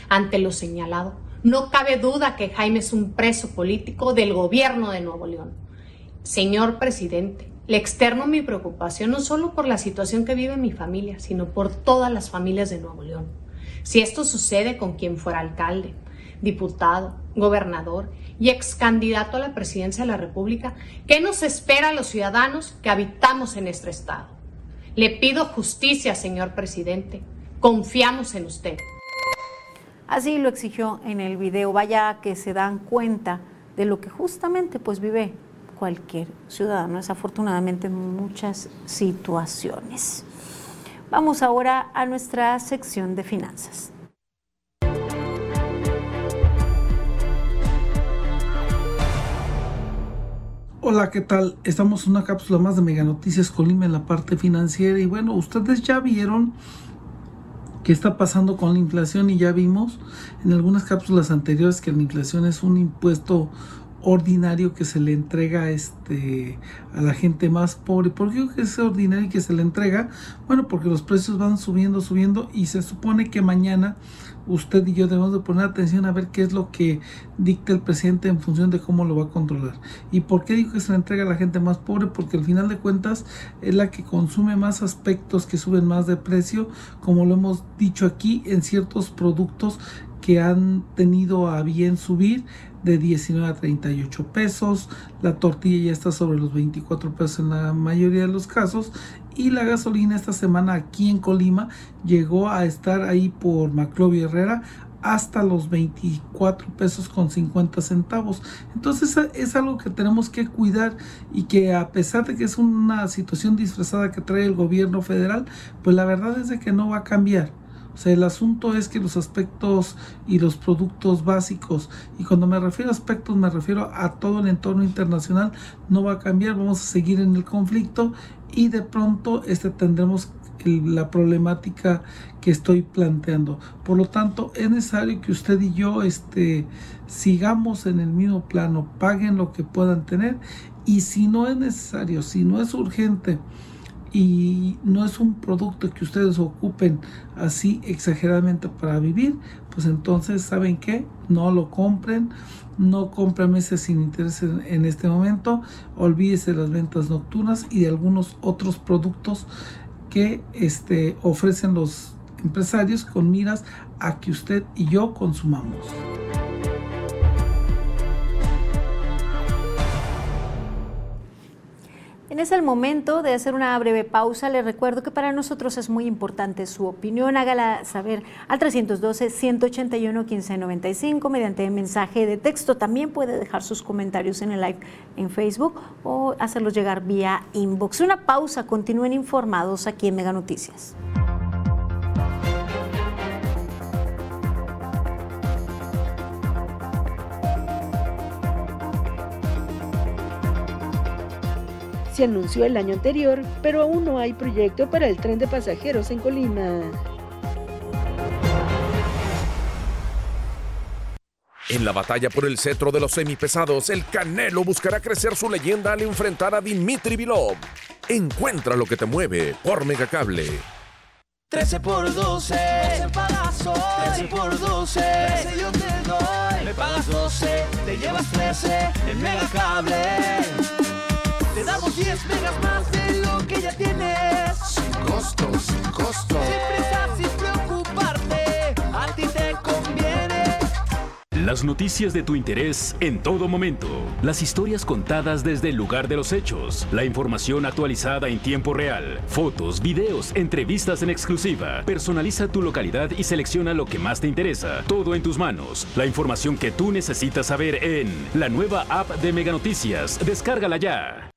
Ante lo señalado, no cabe duda que Jaime es un preso político del gobierno de Nuevo León. Señor presidente, Le externo mi preocupación no solo por la situación que vive mi familia, sino por todas las familias de Nuevo León. Si esto sucede con quien fuera alcalde, diputado, gobernador y ex candidato a la presidencia de la República, ¿qué nos espera a los ciudadanos que habitamos en este estado? Le pido justicia, señor presidente. Confiamos en usted. Así lo exigió en el video. Vaya que se dan cuenta de lo que justamente pues vive cualquier ciudadano, desafortunadamente en muchas situaciones. Vamos ahora a nuestra sección de finanzas. Hola, ¿qué tal? Estamos en una cápsula más de Mega Noticias Colima en la parte financiera y bueno, ustedes ya vieron qué está pasando con la inflación y ya vimos en algunas cápsulas anteriores que la inflación es un impuesto ordinario que se le entrega este, a la gente más pobre. ¿Por qué es ordinario que se le entrega? Bueno, porque los precios van subiendo, subiendo y se supone que mañana usted y yo debemos de poner atención a ver qué es lo que dicta el presidente en función de cómo lo va a controlar. ¿Y por qué digo que se le entrega a la gente más pobre? Porque al final de cuentas es la que consume más aspectos que suben más de precio, como lo hemos dicho aquí, en ciertos productos que han tenido a bien subir de 19 a 38 pesos, la tortilla ya está sobre los 24 pesos en la mayoría de los casos y la gasolina esta semana aquí en Colima llegó a estar ahí por Maclovio Herrera hasta los 24 pesos con 50 centavos. Entonces es algo que tenemos que cuidar y que a pesar de que es una situación disfrazada que trae el gobierno federal, pues la verdad es de que no va a cambiar. O sea, el asunto es que los aspectos y los productos básicos, y cuando me refiero a aspectos me refiero a todo el entorno internacional, no va a cambiar, vamos a seguir en el conflicto y de pronto este, tendremos la problemática que estoy planteando. Por lo tanto, es necesario que usted y yo este, sigamos en el mismo plano, paguen lo que puedan tener y si no es necesario, si no es urgente, y no es un producto que ustedes ocupen así exageradamente para vivir, pues entonces, ¿saben qué? No lo compren, no compren meses sin interés en, este momento, olvídese de las ventas nocturnas y de algunos otros productos que este, ofrecen los empresarios con miras a que usted y yo consumamos. Es el momento de hacer una breve pausa. Les recuerdo que para nosotros es muy importante su opinión. Hágala saber al 312-181-1595 mediante mensaje de texto. También puede dejar sus comentarios en el live en Facebook o hacerlos llegar vía inbox. Una pausa. Continúen informados aquí en Mega Noticias. Se anunció el año anterior, pero aún no hay proyecto para el tren de pasajeros en Colima. En la batalla por el cetro de los semipesados, el Canelo buscará crecer su leyenda al enfrentar a Dimitri Vilov. Encuentra lo que te mueve por Megacable. 13 por 12, 12 13 por 12, 13 yo te doy. Me pagas 12, te llevas 13 en Megacable. Damos 10 megas más de lo que ya tienes. Sin costo, sin costo. Sin prisa, sin preocuparte. A ti te conviene. Las noticias de tu interés en todo momento. Las historias contadas desde el lugar de los hechos. La información actualizada en tiempo real. Fotos, videos, entrevistas en exclusiva. Personaliza tu localidad y selecciona lo que más te interesa. Todo en tus manos. La información que tú necesitas saber en la nueva app de Mega Noticias. Descárgala ya.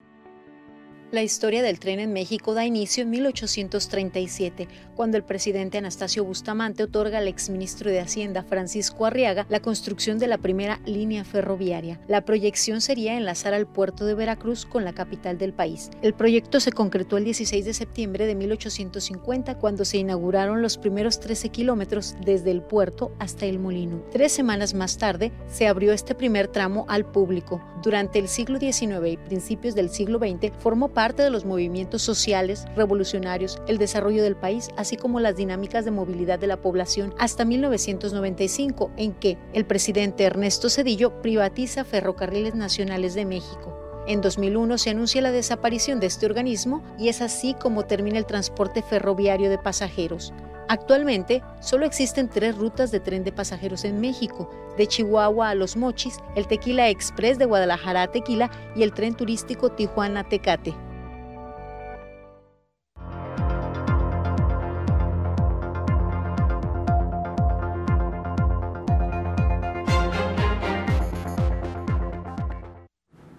La historia del tren en México da inicio en 1837, cuando el presidente Anastasio Bustamante otorga al exministro de Hacienda Francisco Arriaga la construcción de la primera línea ferroviaria. La proyección sería enlazar al puerto de Veracruz con la capital del país. El proyecto se concretó el 16 de septiembre de 1850, cuando se inauguraron los primeros 13 kilómetros desde el puerto hasta el molino. Tres semanas más tarde se abrió este primer tramo al público. Durante el siglo XIX y principios del siglo XX formó parte parte de los movimientos sociales, revolucionarios, el desarrollo del país, así como las dinámicas de movilidad de la población hasta 1995, en que el presidente Ernesto Cedillo privatiza Ferrocarriles Nacionales de México. En 2001 se anuncia la desaparición de este organismo y es así como termina el transporte ferroviario de pasajeros. Actualmente solo existen tres rutas de tren de pasajeros en México, de Chihuahua a Los Mochis, el Tequila Express de Guadalajara a Tequila y el tren turístico Tijuana-Tecate.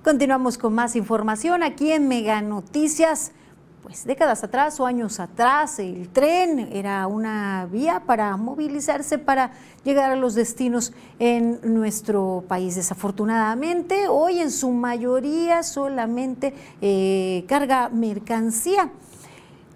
Continuamos con más información aquí en Mega Noticias. Pues décadas atrás o años atrás el tren era una vía para movilizarse para llegar a los destinos en nuestro país. Desafortunadamente hoy en su mayoría solamente eh, carga mercancía.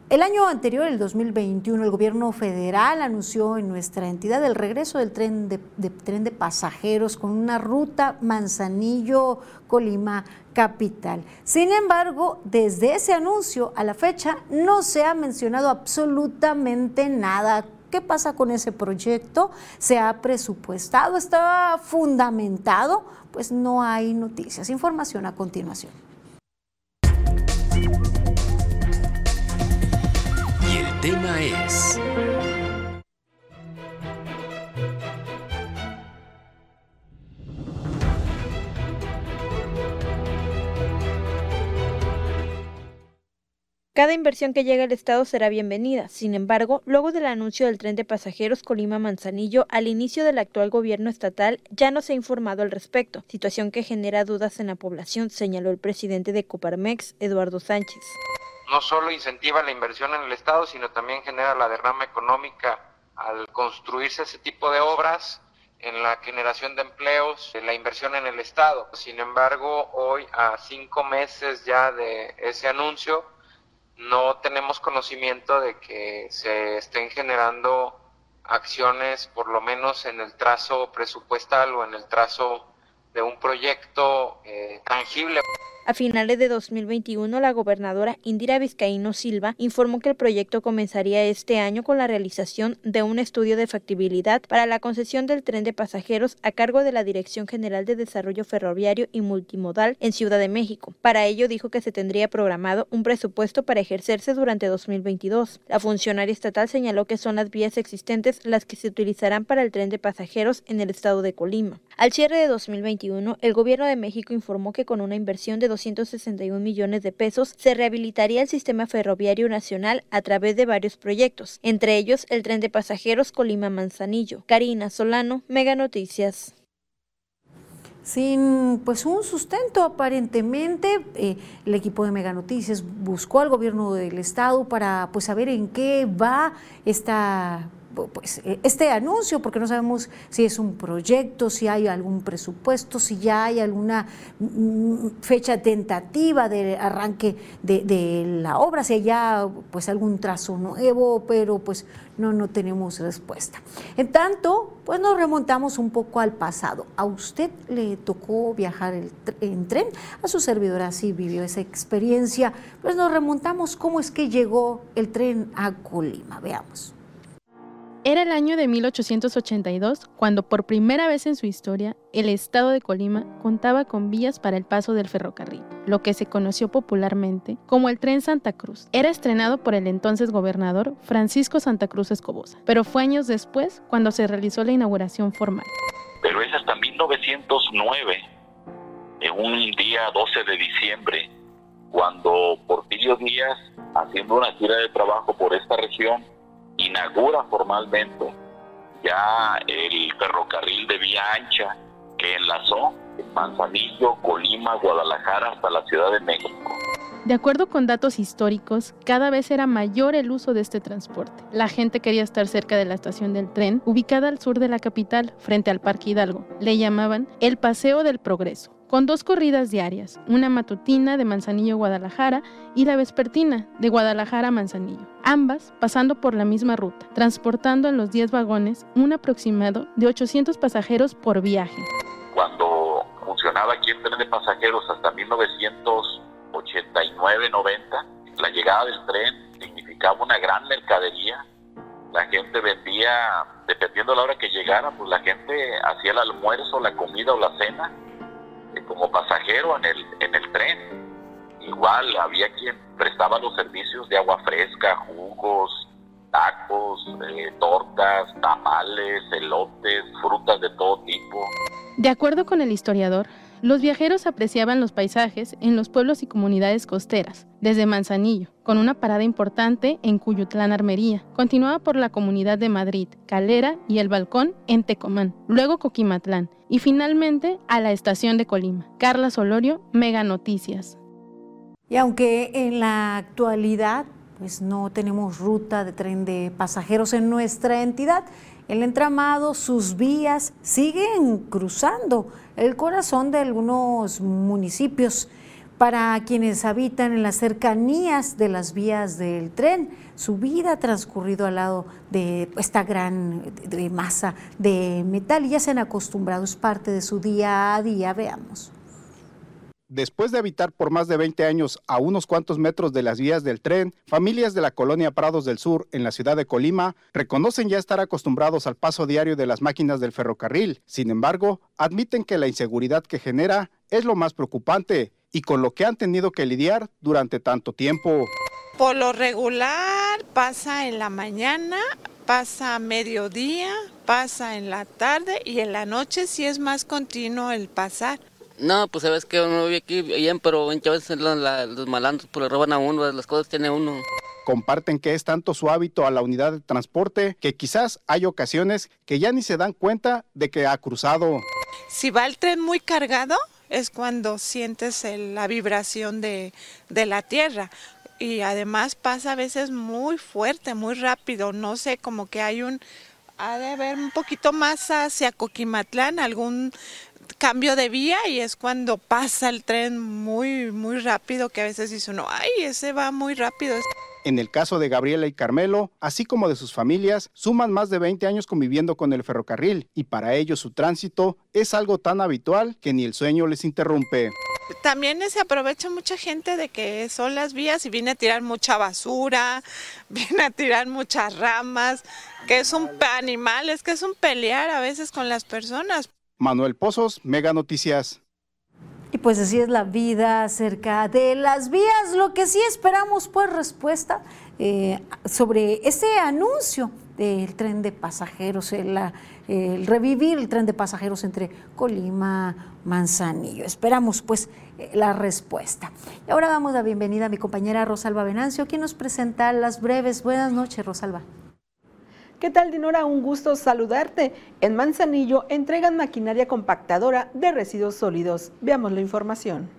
El año anterior, el 2021, el gobierno federal anunció en nuestra entidad el regreso del tren de, tren de pasajeros con una ruta Manzanillo-Colima capital. Sin embargo, desde ese anuncio a la fecha no se ha mencionado absolutamente nada. ¿Qué pasa con ese proyecto? ¿Se ha presupuestado? ¿Está fundamentado? Pues no hay noticias. Información a continuación. Tema es... Cada inversión que llegue al Estado será bienvenida. Sin embargo, luego del anuncio del tren de pasajeros Colima-Manzanillo al inicio del actual gobierno estatal, ya no se ha informado al respecto, situación que genera dudas en la población, señaló el presidente de Coparmex, Eduardo Sánchez no solo incentiva la inversión en el Estado, sino también genera la derrama económica al construirse ese tipo de obras en la generación de empleos, en la inversión en el Estado. Sin embargo, hoy, a cinco meses ya de ese anuncio, no tenemos conocimiento de que se estén generando acciones, por lo menos en el trazo presupuestal o en el trazo de un proyecto eh, tangible. A finales de 2021, la gobernadora Indira Vizcaíno Silva informó que el proyecto comenzaría este año con la realización de un estudio de factibilidad para la concesión del tren de pasajeros a cargo de la Dirección General de Desarrollo Ferroviario y Multimodal en Ciudad de México. Para ello dijo que se tendría programado un presupuesto para ejercerse durante 2022. La funcionaria estatal señaló que son las vías existentes las que se utilizarán para el tren de pasajeros en el estado de Colima. Al cierre de 2021, el gobierno de México informó que con una inversión de 261 millones de pesos, se rehabilitaría el sistema ferroviario nacional a través de varios proyectos, entre ellos el tren de pasajeros Colima-Manzanillo. Karina Solano, Mega Noticias sin pues un sustento aparentemente eh, el equipo de Mega Noticias buscó al gobierno del estado para pues saber en qué va esta pues, eh, este anuncio, porque no sabemos si es un proyecto, si hay algún presupuesto, si ya hay alguna mm, fecha tentativa de arranque de, la obra, si hay ya pues algún trazo nuevo, pero pues no, no tenemos respuesta. En tanto, pues nos remontamos un poco al pasado. A usted le tocó viajar en tren, a su servidora sí vivió esa experiencia, pues nos remontamos cómo es que llegó el tren a Colima. Veamos. Era el año de 1882 cuando por primera vez en su historia el estado de Colima contaba con vías para el paso del ferrocarril, lo que se conoció popularmente como el tren Santa Cruz. Era estrenado por el entonces gobernador Francisco Santa Cruz Escobosa, pero fue años después cuando se realizó la inauguración formal. Pero es hasta 1909, en un día 12 de diciembre, cuando Porfirio Díaz, haciendo una gira de trabajo por esta región, inaugura formalmente ya el ferrocarril de vía ancha que enlazó Manzanillo, Colima, Guadalajara hasta la Ciudad de México. De acuerdo con datos históricos, cada vez era mayor el uso de este transporte. La gente quería estar cerca de la estación del tren, ubicada al sur de la capital, frente al Parque Hidalgo. Le llamaban el Paseo del Progreso con dos corridas diarias, una matutina de Manzanillo Guadalajara y la vespertina de Guadalajara Manzanillo, ambas pasando por la misma ruta, transportando en los 10 vagones un aproximado de 800 pasajeros por viaje. Cuando funcionaba aquí el tren de pasajeros hasta 1989-90, la llegada del tren significaba una gran mercadería. La gente vendía, dependiendo de la hora que llegara, pues la gente hacía el almuerzo, la comida o la cena como pasajero en el, en el tren. Igual había quien prestaba los servicios de agua fresca, jugos, tacos, eh, tortas, tamales, elotes, frutas de todo tipo. De acuerdo con el historiador, los viajeros apreciaban los paisajes en los pueblos y comunidades costeras, desde Manzanillo, con una parada importante en Cuyutlán Armería, continuaba por la comunidad de Madrid, Calera y El Balcón en Tecomán, luego Coquimatlán y finalmente a la estación de Colima. Carla Solorio, Mega Noticias. Y aunque en la actualidad pues no tenemos ruta de tren de pasajeros en nuestra entidad. El entramado, sus vías siguen cruzando el corazón de algunos municipios. Para quienes habitan en las cercanías de las vías del tren, su vida ha transcurrido al lado de esta gran masa de metal y ya se han acostumbrado, es parte de su día a día. Veamos. Después de habitar por más de 20 años a unos cuantos metros de las vías del tren, familias de la colonia Prados del Sur, en la ciudad de Colima, reconocen ya estar acostumbrados al paso diario de las máquinas del ferrocarril. Sin embargo, admiten que la inseguridad que genera es lo más preocupante y con lo que han tenido que lidiar durante tanto tiempo. Por lo regular pasa en la mañana, pasa a mediodía, pasa en la tarde y en la noche sí es más continuo el pasar. No, pues sabes que uno vive aquí bien, pero muchas veces los, los malandros pues, le roban a uno, las cosas tiene uno. Comparten que es tanto su hábito a la unidad de transporte que quizás hay ocasiones que ya ni se dan cuenta de que ha cruzado. Si va el tren muy cargado, es cuando sientes la vibración de, de la tierra y además pasa a veces muy fuerte, muy rápido, no sé, como que hay un, ha de haber un poquito más hacia Coquimatlán, algún cambio de vía y es cuando pasa el tren muy, muy rápido que a veces dice uno, ay, ese va muy rápido. En el caso de Gabriela y Carmelo, así como de sus familias, suman más de 20 años conviviendo con el ferrocarril y para ellos su tránsito es algo tan habitual que ni el sueño les interrumpe. También se aprovecha mucha gente de que son las vías y viene a tirar mucha basura, viene a tirar muchas ramas, que es un animal, es que es un pelear a veces con las personas. Manuel Pozos, Mega Noticias. Y pues así es la vida acerca de las vías. Lo que sí esperamos, pues, respuesta eh, sobre ese anuncio del tren de pasajeros, el, el, revivir el tren de pasajeros entre Colima, Manzanillo. Esperamos, pues, eh, la respuesta. Y ahora damos la bienvenida a mi compañera Rosalba Venancio, quien nos presenta las breves. Buenas noches, Rosalba. ¿Qué tal, Dinora? Un gusto saludarte. En Manzanillo entregan maquinaria compactadora de residuos sólidos. Veamos la información.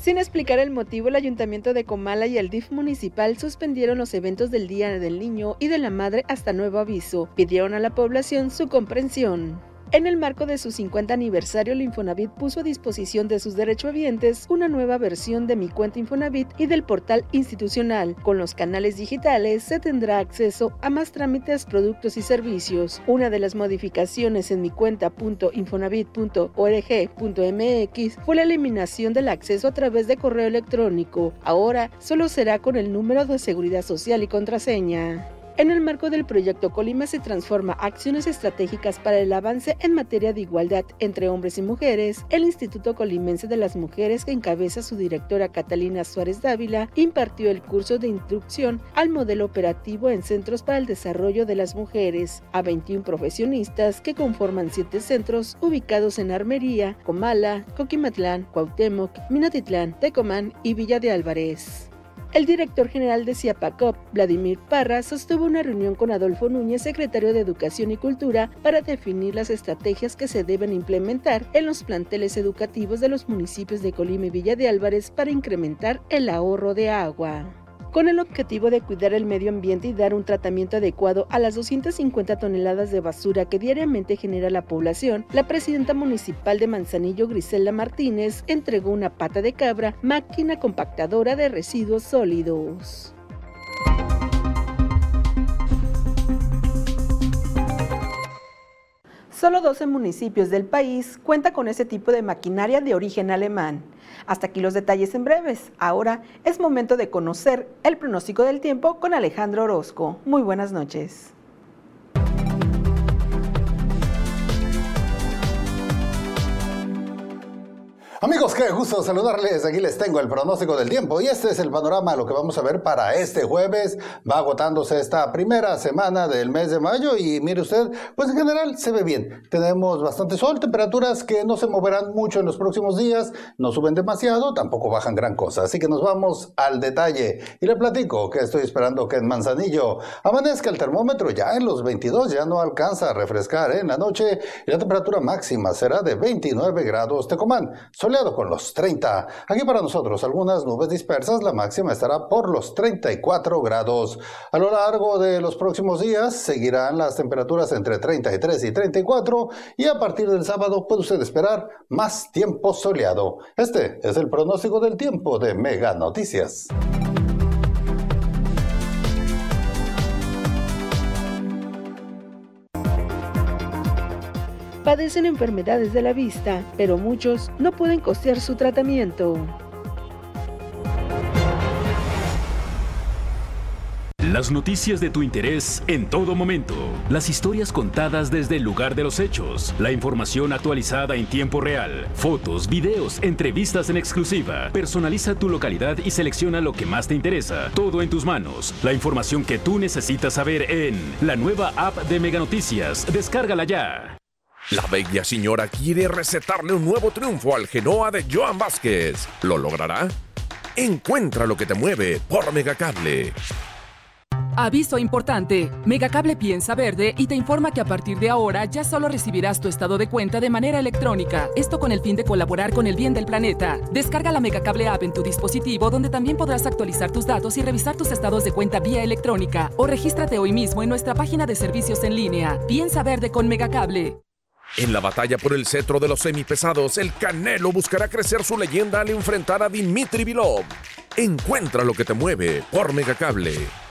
Sin explicar el motivo, el Ayuntamiento de Comala y el DIF municipal suspendieron los eventos del Día del Niño y de la Madre hasta nuevo aviso. Pidieron a la población su comprensión. En el marco de su 50 aniversario, el Infonavit puso a disposición de sus derechohabientes una nueva versión de Mi Cuenta Infonavit y del portal institucional. Con los canales digitales se tendrá acceso a más trámites, productos y servicios. Una de las modificaciones en micuenta.infonavit.org.mx fue la eliminación del acceso a través de correo electrónico. Ahora solo será con el número de seguridad social y contraseña. En el marco del proyecto Colima se transforma acciones estratégicas para el avance en materia de igualdad entre hombres y mujeres. El Instituto Colimense de las Mujeres, que encabeza su directora Catalina Suárez Dávila, impartió el curso de instrucción al modelo operativo en Centros para el Desarrollo de las Mujeres a 21 profesionistas que conforman siete centros ubicados en Armería, Comala, Coquimatlán, Cuauhtémoc, Minatitlán, Tecomán y Villa de Álvarez. El director general de CIAPACOP, Vladimir Parra, sostuvo una reunión con Adolfo Núñez, secretario de Educación y Cultura, para definir las estrategias que se deben implementar en los planteles educativos de los municipios de Colima y Villa de Álvarez para incrementar el ahorro de agua con el objetivo de cuidar el medio ambiente y dar un tratamiento adecuado a las 250 toneladas de basura que diariamente genera la población, la presidenta municipal de Manzanillo, Griselda Martínez, entregó una pata de cabra, máquina compactadora de residuos sólidos. Solo 12 municipios del país cuentan con ese tipo de maquinaria de origen alemán. Hasta aquí los detalles en breves. Ahora es momento de conocer el pronóstico del tiempo con Alejandro Orozco. Muy buenas noches. Amigos, qué gusto saludarles. Aquí les tengo el pronóstico del tiempo y este es el panorama lo que vamos a ver para este jueves. Va agotándose esta primera semana del mes de mayo y mire usted, pues en general se ve bien. Tenemos bastante sol, temperaturas que no se moverán mucho en los próximos días, no suben demasiado, tampoco bajan gran cosa. Así que nos vamos al detalle y le platico que estoy esperando que en Manzanillo amanezca el termómetro ya en los 22, ya no alcanza a refrescar en la noche y la temperatura máxima será de 29 grados. Tecomán, sol con los 30. Aquí para nosotros algunas nubes dispersas, la máxima estará por los 34 grados. A lo largo de los próximos días seguirán las temperaturas entre 33 y 34 y a partir del sábado puede usted esperar más tiempo soleado. Este es el pronóstico del tiempo de Mega Noticias. Padecen enfermedades de la vista, pero muchos no pueden costear su tratamiento. Las noticias de tu interés en todo momento. Las historias contadas desde el lugar de los hechos. La información actualizada en tiempo real. Fotos, videos, entrevistas en exclusiva. Personaliza tu localidad y selecciona lo que más te interesa. Todo en tus manos. La información que tú necesitas saber en la nueva app de Mega Noticias. Descárgala ya. La bella señora quiere recetarle un nuevo triunfo al Genoa de Joan Vázquez. ¿Lo logrará? Encuentra lo que te mueve por Megacable. Aviso importante. Megacable piensa verde y te informa que a partir de ahora ya solo recibirás tu estado de cuenta de manera electrónica. Esto con el fin de colaborar con el bien del planeta. Descarga la Megacable app en tu dispositivo donde también podrás actualizar tus datos y revisar tus estados de cuenta vía electrónica. O regístrate hoy mismo en nuestra página de servicios en línea. Piensa verde con Megacable. En la batalla por el cetro de los semipesados, el Canelo buscará crecer su leyenda al enfrentar a Dimitri Vilov. Encuentra lo que te mueve por Megacable.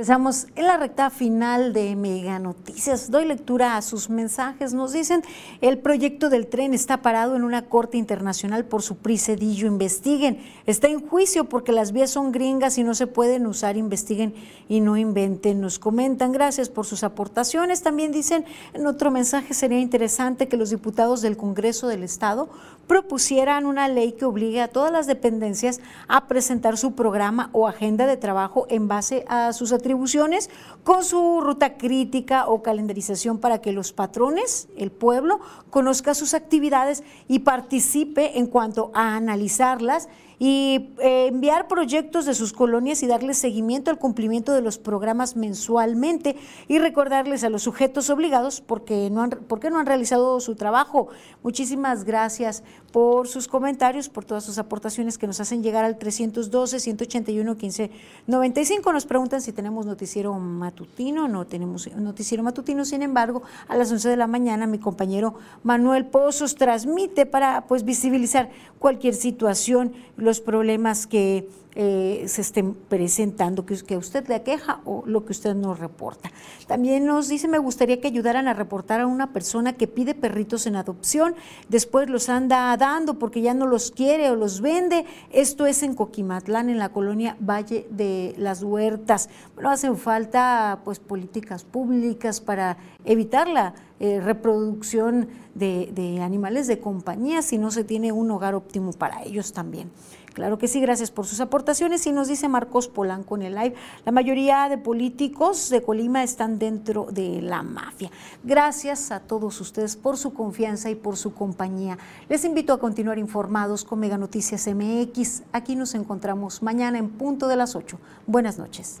Regresamos en la recta final de Mega Noticias. Doy lectura a sus mensajes. Nos dicen, el proyecto del tren está parado en una corte internacional por su precedillo. Investiguen. Está en juicio porque las vías son gringas y no se pueden usar. Investiguen y no inventen. Nos comentan. Gracias por sus aportaciones. También dicen, en otro mensaje sería interesante que los diputados del Congreso del Estado propusieran una ley que obligue a todas las dependencias a presentar su programa o agenda de trabajo en base a sus atribuciones con su ruta crítica o calendarización para que los patrones, el pueblo, conozca sus actividades y participe en cuanto a analizarlas y eh, enviar proyectos de sus colonias y darles seguimiento al cumplimiento de los programas mensualmente y recordarles a los sujetos obligados porque no han, porque no han realizado su trabajo. Muchísimas gracias por sus comentarios, por todas sus aportaciones que nos hacen llegar al 312-181-1595. Nos preguntan si tenemos noticiero matutino. No tenemos noticiero matutino, sin embargo, a las 11 de la mañana mi compañero Manuel Pozos transmite para pues visibilizar cualquier situación problemas que eh, se estén presentando, que, usted le aqueja o lo que usted nos reporta. También nos dice, me gustaría que ayudaran a reportar a una persona que pide perritos en adopción, después los anda dando porque ya no los quiere o los vende. Esto es en Coquimatlán, en la colonia Valle de las Huertas. Bueno, hacen falta pues políticas públicas para evitar la eh, reproducción de animales de compañía si no se tiene un hogar óptimo para ellos también. Claro que sí, gracias por sus aportaciones. Y nos dice Marcos Polanco en el live, la mayoría de políticos de Colima están dentro de la mafia. Gracias a todos ustedes por su confianza y por su compañía. Les invito a continuar informados con Mega Noticias MX. Aquí nos encontramos mañana en punto de las 8. Buenas noches.